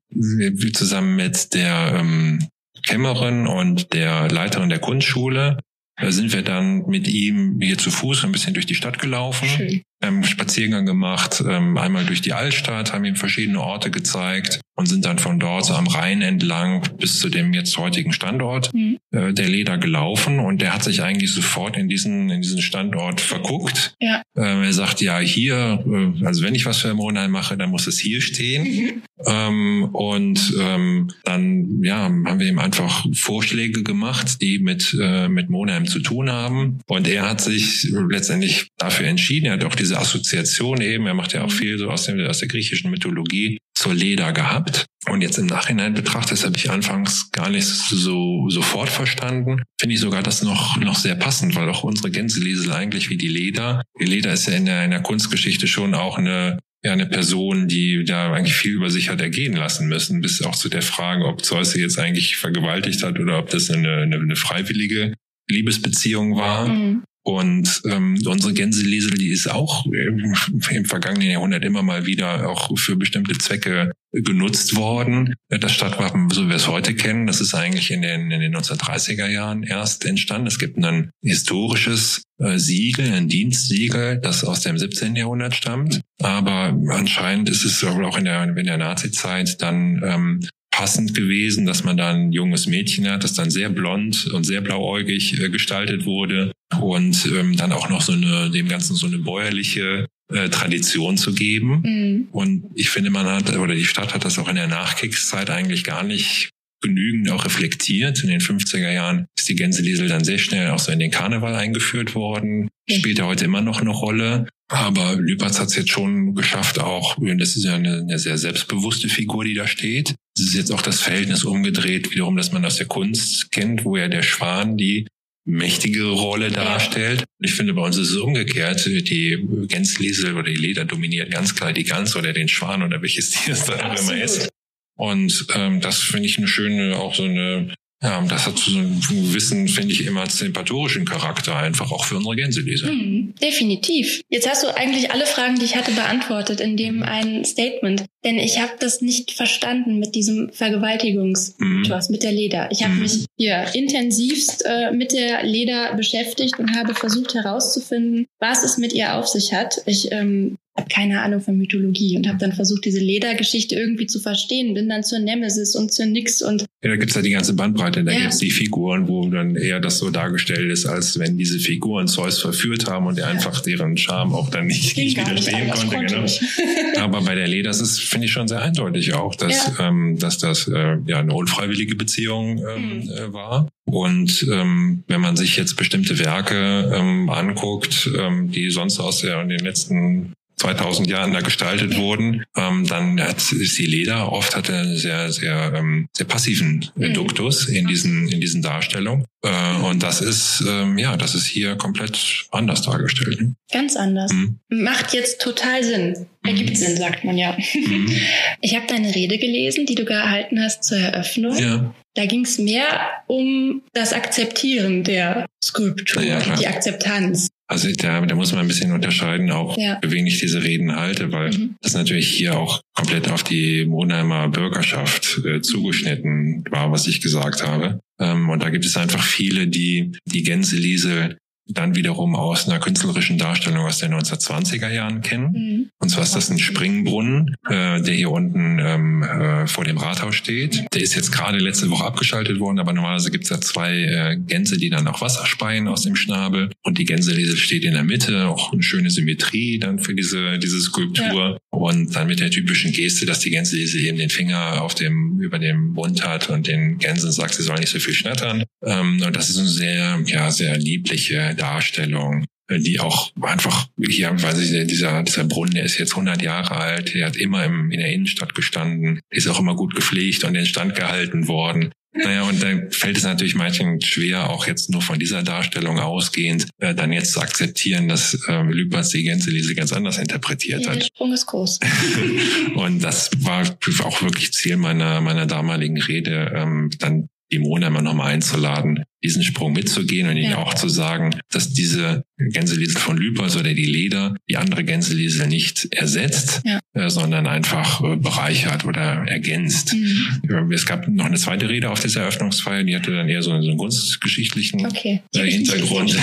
zusammen mit der ähm, Kämmerin und der Leiterin der Kunstschule äh, sind wir dann mit ihm hier zu Fuß ein bisschen durch die Stadt gelaufen. Schön ähm, Spaziergang gemacht, ähm, einmal durch die Altstadt, haben ihm verschiedene Orte gezeigt und sind dann von dort so am Rhein entlang bis zu dem jetzt heutigen Standort mhm. äh, der Leder gelaufen und der hat sich eigentlich sofort in diesen in diesen Standort verguckt. Ja. Ähm, er sagt ja hier, äh, also wenn ich was für Monheim mache, dann muss es hier stehen. Mhm. Ähm, und ähm, dann ja haben wir ihm einfach Vorschläge gemacht, die mit äh, mit Monheim zu tun haben und er hat sich letztendlich dafür entschieden. Er hat auch diese diese Assoziation eben, er macht ja auch viel so aus, dem, aus der griechischen Mythologie zur Leder gehabt. Und jetzt im Nachhinein betrachtet, das habe ich anfangs gar nicht so sofort verstanden. Finde ich sogar das noch, noch sehr passend, weil auch unsere Gänseliesel eigentlich wie die Leder. Die Leder ist ja in der, in der Kunstgeschichte schon auch eine, ja, eine Person, die da eigentlich viel über sich hat ergehen lassen müssen, bis auch zu der Frage, ob Zeus sie jetzt eigentlich vergewaltigt hat oder ob das eine, eine, eine freiwillige Liebesbeziehung war. Mhm. Und ähm, unsere Gänseliesel, die ist auch im, im, vergangenen Jahrhundert immer mal wieder auch für bestimmte Zwecke genutzt worden. Das Stadtwappen, so wie wir es heute kennen, das ist eigentlich in den, in den 1930er Jahren erst entstanden. Es gibt ein historisches äh, Siegel, ein Dienstsiegel, das aus dem 17. Jahrhundert stammt. Aber anscheinend ist es auch in der, in der Nazi-Zeit dann ähm, passend gewesen, dass man da ein junges Mädchen hat, das dann sehr blond und sehr blauäugig äh, gestaltet wurde und ähm, dann auch noch so eine, dem Ganzen so eine bäuerliche äh, Tradition zu geben. Mhm. Und ich finde, man hat, oder die Stadt hat das auch in der Nachkriegszeit eigentlich gar nicht genügend auch reflektiert. In den 50er Jahren ist die Gänseliesel dann sehr schnell auch so in den Karneval eingeführt worden. Spielt ja heute immer noch eine Rolle. Aber Lüpertz hat es jetzt schon geschafft, auch, das ist ja eine, eine, sehr selbstbewusste Figur, die da steht. Es ist jetzt auch das Verhältnis umgedreht, wiederum, dass man aus der Kunst kennt, wo ja der Schwan die mächtigere Rolle darstellt. Ich finde, bei uns ist es umgekehrt. Die Gänzliesel oder die Leder dominieren ganz klar die Gans oder den Schwan oder welches Tier es dann immer ist. Und ähm, das finde ich eine schöne, auch so eine ja, das hat so einen gewissen, finde ich, emanzipatorischen Charakter einfach auch für unsere Gänseleser. Hm, definitiv. Jetzt hast du eigentlich alle Fragen, die ich hatte, beantwortet in dem einen Statement. Denn ich habe das nicht verstanden mit diesem Vergewaltigungsmythos, hm. mit der Leder. Ich habe hm. mich hier intensivst äh, mit der Leder beschäftigt und habe versucht herauszufinden, was es mit ihr auf sich hat. Ich ähm, habe keine Ahnung von Mythologie und habe dann versucht, diese Ledergeschichte irgendwie zu verstehen. Bin dann zur Nemesis und zur Nix und. Ja, da gibt's ja die ganze Bandbreite. Da ja. gibt's die Figuren, wo dann eher das so dargestellt ist, als wenn diese Figuren Zeus verführt haben und er ja. einfach deren Charme auch dann nicht, nicht widerstehen nicht konnte. Genau. Aber bei der Leder ist es, finde ich, schon sehr eindeutig auch, dass, ja. ähm, dass das äh, ja eine unfreiwillige Beziehung ähm, mhm. äh, war. Und ähm, wenn man sich jetzt bestimmte Werke ähm, anguckt, ähm, die sonst aus der in den letzten 2000 Jahren da gestaltet wurden, ähm, dann hat ist die Leder oft hat einen sehr sehr ähm, sehr passiven mhm. Duktus in diesen in diesen Darstellungen äh, und das ist ähm, ja das ist hier komplett anders dargestellt. Ganz anders. Mhm. Macht jetzt total Sinn. Ergibt mhm. Sinn, sagt man ja. Mhm. Ich habe deine Rede gelesen, die du gehalten hast zur Eröffnung. Ja. Da ging es mehr um das Akzeptieren der Skulptur, ja, die Akzeptanz. Also da, da muss man ein bisschen unterscheiden, auch ja. für wen ich diese Reden halte, weil mhm. das natürlich hier auch komplett auf die Monheimer Bürgerschaft äh, zugeschnitten war, was ich gesagt habe. Ähm, und da gibt es einfach viele, die die Gänseliesel dann wiederum aus einer künstlerischen Darstellung aus den 1920er Jahren kennen. Mhm. Und zwar ist das ein Springbrunnen, äh, der hier unten ähm, äh, vor dem Rathaus steht. Der ist jetzt gerade letzte Woche abgeschaltet worden, aber normalerweise gibt es da zwei äh, Gänse, die dann auch Wasser speien aus dem Schnabel. Und die Gänselese steht in der Mitte, auch eine schöne Symmetrie dann für diese, diese Skulptur. Ja. Und dann mit der typischen Geste, dass die Gänselese eben den Finger auf dem, über dem Mund hat und den Gänsen sagt, sie sollen nicht so viel schnattern. Ähm, und das ist eine sehr, ja, sehr liebliche Darstellung, die auch einfach hier, weil ich, dieser, dieser Brunnen, der ist jetzt 100 Jahre alt, der hat immer im, in der Innenstadt gestanden, ist auch immer gut gepflegt und in Stand gehalten worden. Naja, und dann fällt es natürlich manchen schwer, auch jetzt nur von dieser Darstellung ausgehend, äh, dann jetzt zu akzeptieren, dass äh, Lübers die Gänselise ganz anders interpretiert ja, hat. Der Sprung ist groß. und das war auch wirklich Ziel meiner, meiner damaligen Rede, ähm, dann die Mona immer nochmal einzuladen, diesen Sprung mitzugehen und ihnen ja. auch zu sagen, dass diese Gänseliesel von Lüpers oder die Leder die andere Gänseliesel nicht ersetzt, ja. äh, sondern einfach äh, bereichert oder ergänzt. Mhm. Es gab noch eine zweite Rede auf dieser Eröffnungsfeier, die hatte dann eher so, so einen kunstgeschichtlichen okay. äh, Hintergrund.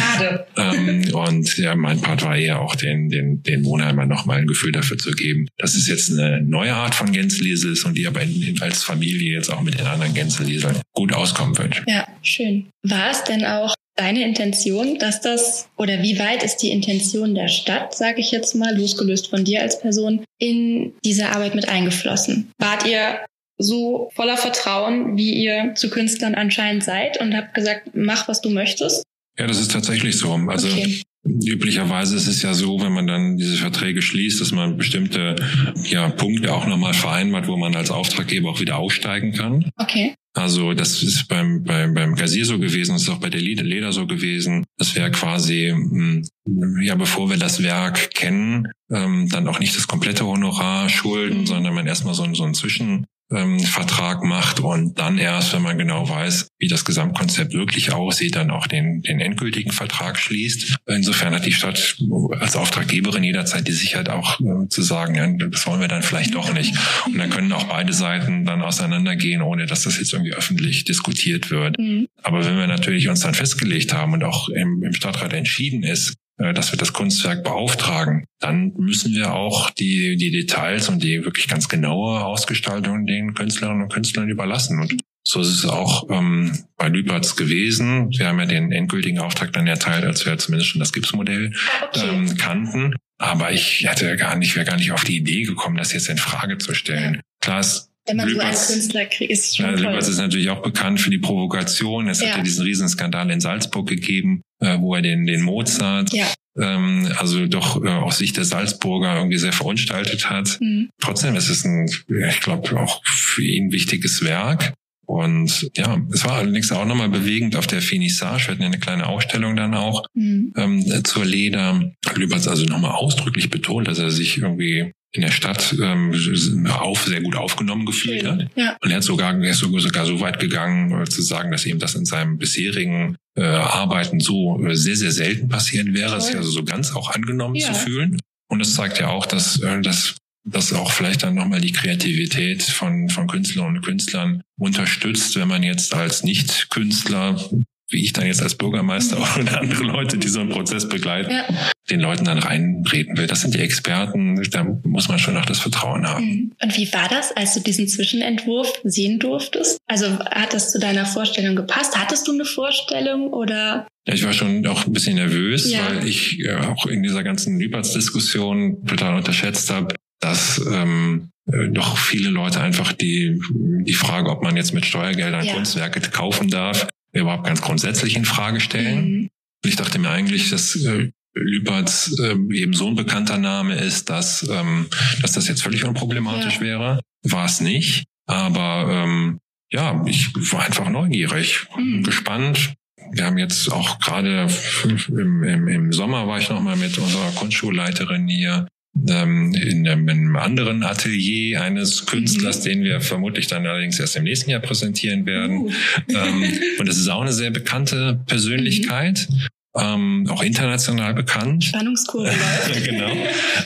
Ähm, und ja, mein Part war eher auch den, den, den Monheimer nochmal ein Gefühl dafür zu geben, dass es jetzt eine neue Art von Gänseliesel ist und die aber in, in, als Familie jetzt auch mit den anderen Gänselieseln gut auskommen wird. Ja, schön. War es denn auch deine Intention, dass das oder wie weit ist die Intention der Stadt, sage ich jetzt mal, losgelöst von dir als Person, in diese Arbeit mit eingeflossen? Wart ihr so voller Vertrauen, wie ihr zu Künstlern anscheinend seid und habt gesagt, mach, was du möchtest? Ja, das ist tatsächlich so. Also okay. Üblicherweise ist es ja so, wenn man dann diese Verträge schließt, dass man bestimmte ja, Punkte auch nochmal vereinbart, wo man als Auftraggeber auch wieder aussteigen kann. Okay. Also das ist beim, beim, beim Gazier so gewesen, das ist auch bei der Leder so gewesen. Das wäre quasi, hm, ja, bevor wir das Werk kennen, ähm, dann auch nicht das komplette Honorar schulden, mhm. sondern man erstmal so, so einen Zwischen, ähm, Vertrag macht und dann erst, wenn man genau weiß, wie das Gesamtkonzept wirklich aussieht, dann auch den, den endgültigen Vertrag schließt. Insofern hat die Stadt als Auftraggeberin jederzeit die Sicherheit auch äh, zu sagen, ja, das wollen wir dann vielleicht doch nicht. Und dann können auch beide Seiten dann auseinandergehen, ohne dass das jetzt irgendwie öffentlich diskutiert wird. Mhm. Aber wenn wir natürlich uns dann festgelegt haben und auch im, im Stadtrat entschieden ist, dass wir das Kunstwerk beauftragen, dann müssen wir auch die, die Details und die wirklich ganz genaue Ausgestaltung den Künstlerinnen und Künstlern überlassen. Und so ist es auch ähm, bei Lüpertz gewesen. Wir haben ja den endgültigen Auftrag dann erteilt, als wir zumindest schon das Gipsmodell okay. ähm, kannten. Aber ich hätte gar nicht, wäre gar nicht auf die Idee gekommen, das jetzt in Frage zu stellen. Klar ist wenn man Lüpertz, so einen Künstler kriegt, ist schon ja, Lüpertz ist natürlich auch bekannt für die Provokation. Es ja. hat ja diesen Riesenskandal in Salzburg gegeben, äh, wo er den, den Mozart ja. ähm, also doch äh, aus Sicht der Salzburger irgendwie sehr verunstaltet hat. Mhm. Trotzdem ist es ein, ich glaube, auch für ihn wichtiges Werk. Und ja, es war allerdings auch nochmal bewegend auf der Finissage. Wir hatten ja eine kleine Ausstellung dann auch mhm. ähm, zur Leder. Lüpertz also nochmal ausdrücklich betont, dass er sich irgendwie in der Stadt ähm, auf, sehr gut aufgenommen gefühlt hat. Ja. Und er hat sogar, er ist sogar so weit gegangen, äh, zu sagen, dass ihm das in seinem bisherigen äh, Arbeiten so äh, sehr, sehr selten passieren wäre, sich also so ganz auch angenommen ja. zu fühlen. Und das zeigt ja auch, dass, äh, dass dass auch vielleicht dann nochmal die Kreativität von, von Künstlerinnen und Künstlern unterstützt, wenn man jetzt als Nicht-Künstler wie ich dann jetzt als Bürgermeister oder andere Leute, die so einen Prozess begleiten, ja. den Leuten dann reinreden will. Das sind die Experten, da muss man schon auch das Vertrauen haben. Mhm. Und wie war das, als du diesen Zwischenentwurf sehen durftest? Also hat das zu deiner Vorstellung gepasst? Hattest du eine Vorstellung oder? Ja, ich war schon auch ein bisschen nervös, ja. weil ich äh, auch in dieser ganzen Lüpertz-Diskussion total unterschätzt habe, dass ähm, äh, doch viele Leute einfach die, die Frage, ob man jetzt mit Steuergeldern ja. Kunstwerke kaufen darf, überhaupt ganz grundsätzlich in Frage stellen. Mhm. Ich dachte mir eigentlich, dass äh, Lüpertz äh, eben so ein bekannter Name ist, dass, ähm, dass das jetzt völlig unproblematisch ja. wäre. War es nicht. Aber ähm, ja, ich war einfach neugierig, mhm. gespannt. Wir haben jetzt auch gerade im, im, im Sommer war ich noch mal mit unserer Kunstschulleiterin hier ähm, in, einem anderen Atelier eines Künstlers, mhm. den wir vermutlich dann allerdings erst im nächsten Jahr präsentieren werden. Uh. Ähm, und das ist auch eine sehr bekannte Persönlichkeit. Mhm. Ähm, auch international bekannt. Spannungskurve. genau.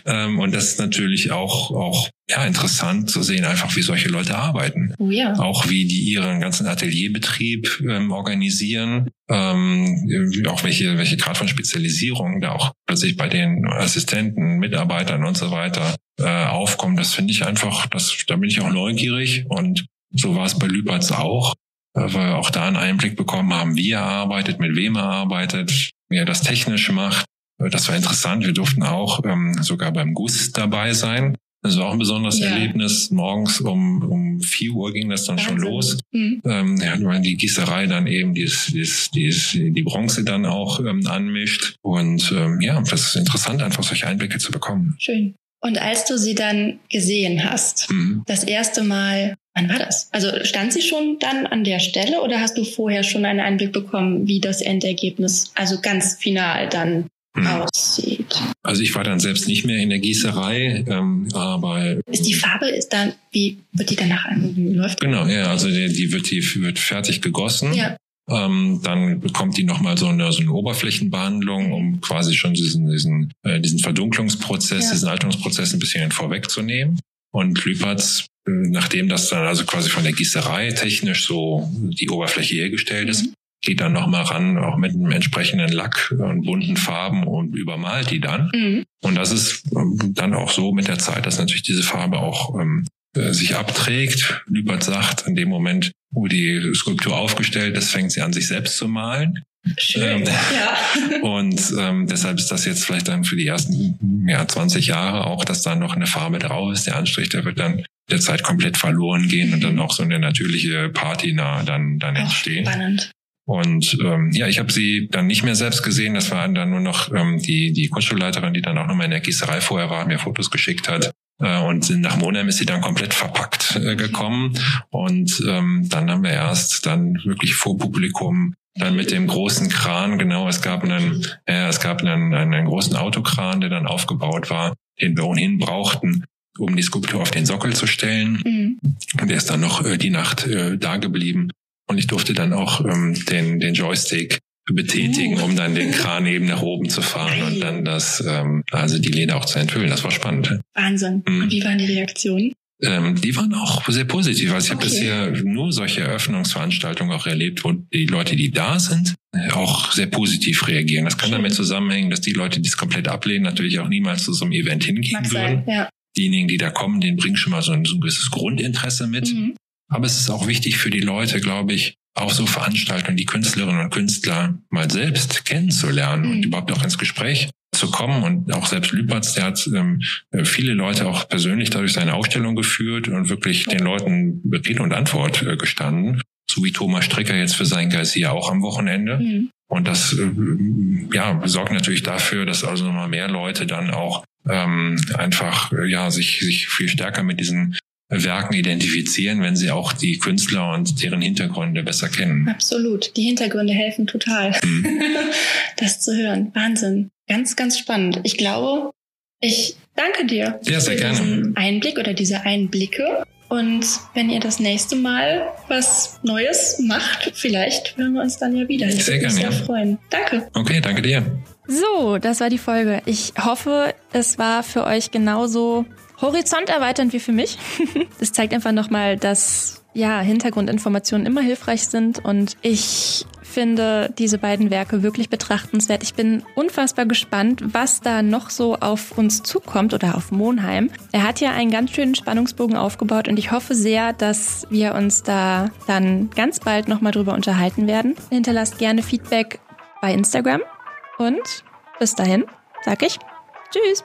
Ähm, und das ist natürlich auch, auch ja, interessant zu sehen, einfach wie solche Leute arbeiten. Oh ja. Auch wie die ihren ganzen Atelierbetrieb ähm, organisieren, ähm, auch welche, welche Grad von Spezialisierung da auch plötzlich bei den Assistenten, Mitarbeitern und so weiter äh, aufkommen. Das finde ich einfach, das, da bin ich auch neugierig und so war es bei Lüpertz auch, äh, weil wir auch da einen Einblick bekommen haben, wie er arbeitet, mit wem er arbeitet, wie er das technisch macht. Äh, das war interessant. Wir durften auch ähm, sogar beim Guss dabei sein. Das war auch ein besonderes ja. Erlebnis. Morgens um, um vier Uhr ging das dann Wahnsinn. schon los. Mhm. Ähm, ja, die Gießerei dann eben die, die, die, die Bronze dann auch ähm, anmischt. Und ähm, ja, das ist interessant, einfach solche Einblicke zu bekommen. Schön. Und als du sie dann gesehen hast, mhm. das erste Mal, wann war das? Also stand sie schon dann an der Stelle oder hast du vorher schon einen Einblick bekommen, wie das Endergebnis, also ganz final dann mhm. aussieht? Also ich war dann selbst nicht mehr in der Gießerei, ähm, aber ist die Farbe ist dann wie wird die danach wie läuft? Genau, ja, also die, die wird die wird fertig gegossen. Ja. Ähm, dann bekommt die nochmal so eine, so eine Oberflächenbehandlung, um quasi schon diesen, diesen, äh, diesen Verdunklungsprozess, ja. diesen Alterungsprozess ein bisschen vorwegzunehmen. Und Lüpertz, nachdem das dann also quasi von der Gießerei technisch so die Oberfläche hergestellt ist, mhm. geht dann nochmal ran, auch mit einem entsprechenden Lack und bunten Farben und übermalt die dann. Mhm. Und das ist ähm, dann auch so mit der Zeit, dass natürlich diese Farbe auch ähm, äh, sich abträgt. Lübert sagt, in dem Moment, wo die Skulptur aufgestellt ist, fängt sie an, sich selbst zu malen. Schön, ähm, ja. Und ähm, deshalb ist das jetzt vielleicht dann für die ersten ja, 20 Jahre auch, dass da noch eine Farbe drauf ist. Der Anstrich, der wird dann der Zeit komplett verloren gehen und dann noch so eine natürliche Patina dann, dann Ach, entstehen. Spannend. Und ähm, ja, ich habe sie dann nicht mehr selbst gesehen. Das war dann nur noch ähm, die, die Kunstschulleiterin, die dann auch nochmal in der Gießerei vorher war, mir Fotos geschickt hat. Äh, und nach Monheim ist sie dann komplett verpackt äh, gekommen. Und ähm, dann haben wir erst dann wirklich vor Publikum dann mit dem großen Kran, genau, es gab einen, äh, es gab einen, einen großen Autokran, der dann aufgebaut war, den wir ohnehin brauchten, um die Skulptur auf den Sockel zu stellen. Mhm. Und der ist dann noch äh, die Nacht äh, da geblieben. Und ich durfte dann auch ähm, den, den Joystick betätigen, uh. um dann den Kran eben nach oben zu fahren und dann das, ähm, also die Leder auch zu enthüllen. Das war spannend. Wahnsinn. Mhm. Und wie waren die Reaktionen? Ähm, die waren auch sehr positiv. Also ich okay. habe bisher nur solche Eröffnungsveranstaltungen auch erlebt, wo die Leute, die da sind, auch sehr positiv reagieren. Das kann damit zusammenhängen, dass die Leute, die es komplett ablehnen, natürlich auch niemals zu so einem Event hingehen Mag würden. Sein, ja. Diejenigen, die da kommen, denen bringen schon mal so ein, so ein gewisses Grundinteresse mit. Mhm. Aber es ist auch wichtig für die Leute, glaube ich, auch so Veranstaltungen, die Künstlerinnen und Künstler mal selbst kennenzulernen mhm. und überhaupt auch ins Gespräch zu kommen. Und auch selbst Lüpertz, der hat ähm, viele Leute auch persönlich dadurch seine Ausstellung geführt und wirklich den Leuten Rede und Antwort äh, gestanden. So wie Thomas Stricker jetzt für sein Geist auch am Wochenende. Mhm. Und das äh, ja, sorgt natürlich dafür, dass also nochmal mehr Leute dann auch ähm, einfach ja sich, sich viel stärker mit diesen Werken identifizieren, wenn sie auch die Künstler und deren Hintergründe besser kennen. Absolut. Die Hintergründe helfen total, mhm. das zu hören. Wahnsinn. Ganz, ganz spannend. Ich glaube, ich danke dir ja, sehr für gerne. diesen Einblick oder diese Einblicke. Und wenn ihr das nächste Mal was Neues macht, vielleicht hören wir uns dann ja wieder. Ich sehr würde mich sehr freuen. Danke. Okay, danke dir. So, das war die Folge. Ich hoffe, es war für euch genauso horizonterweiternd wie für mich. Das zeigt einfach nochmal, dass ja, Hintergrundinformationen immer hilfreich sind und ich finde diese beiden Werke wirklich betrachtenswert. Ich bin unfassbar gespannt, was da noch so auf uns zukommt oder auf Monheim. Er hat ja einen ganz schönen Spannungsbogen aufgebaut und ich hoffe sehr, dass wir uns da dann ganz bald nochmal drüber unterhalten werden. Hinterlasst gerne Feedback bei Instagram und bis dahin sag ich Tschüss.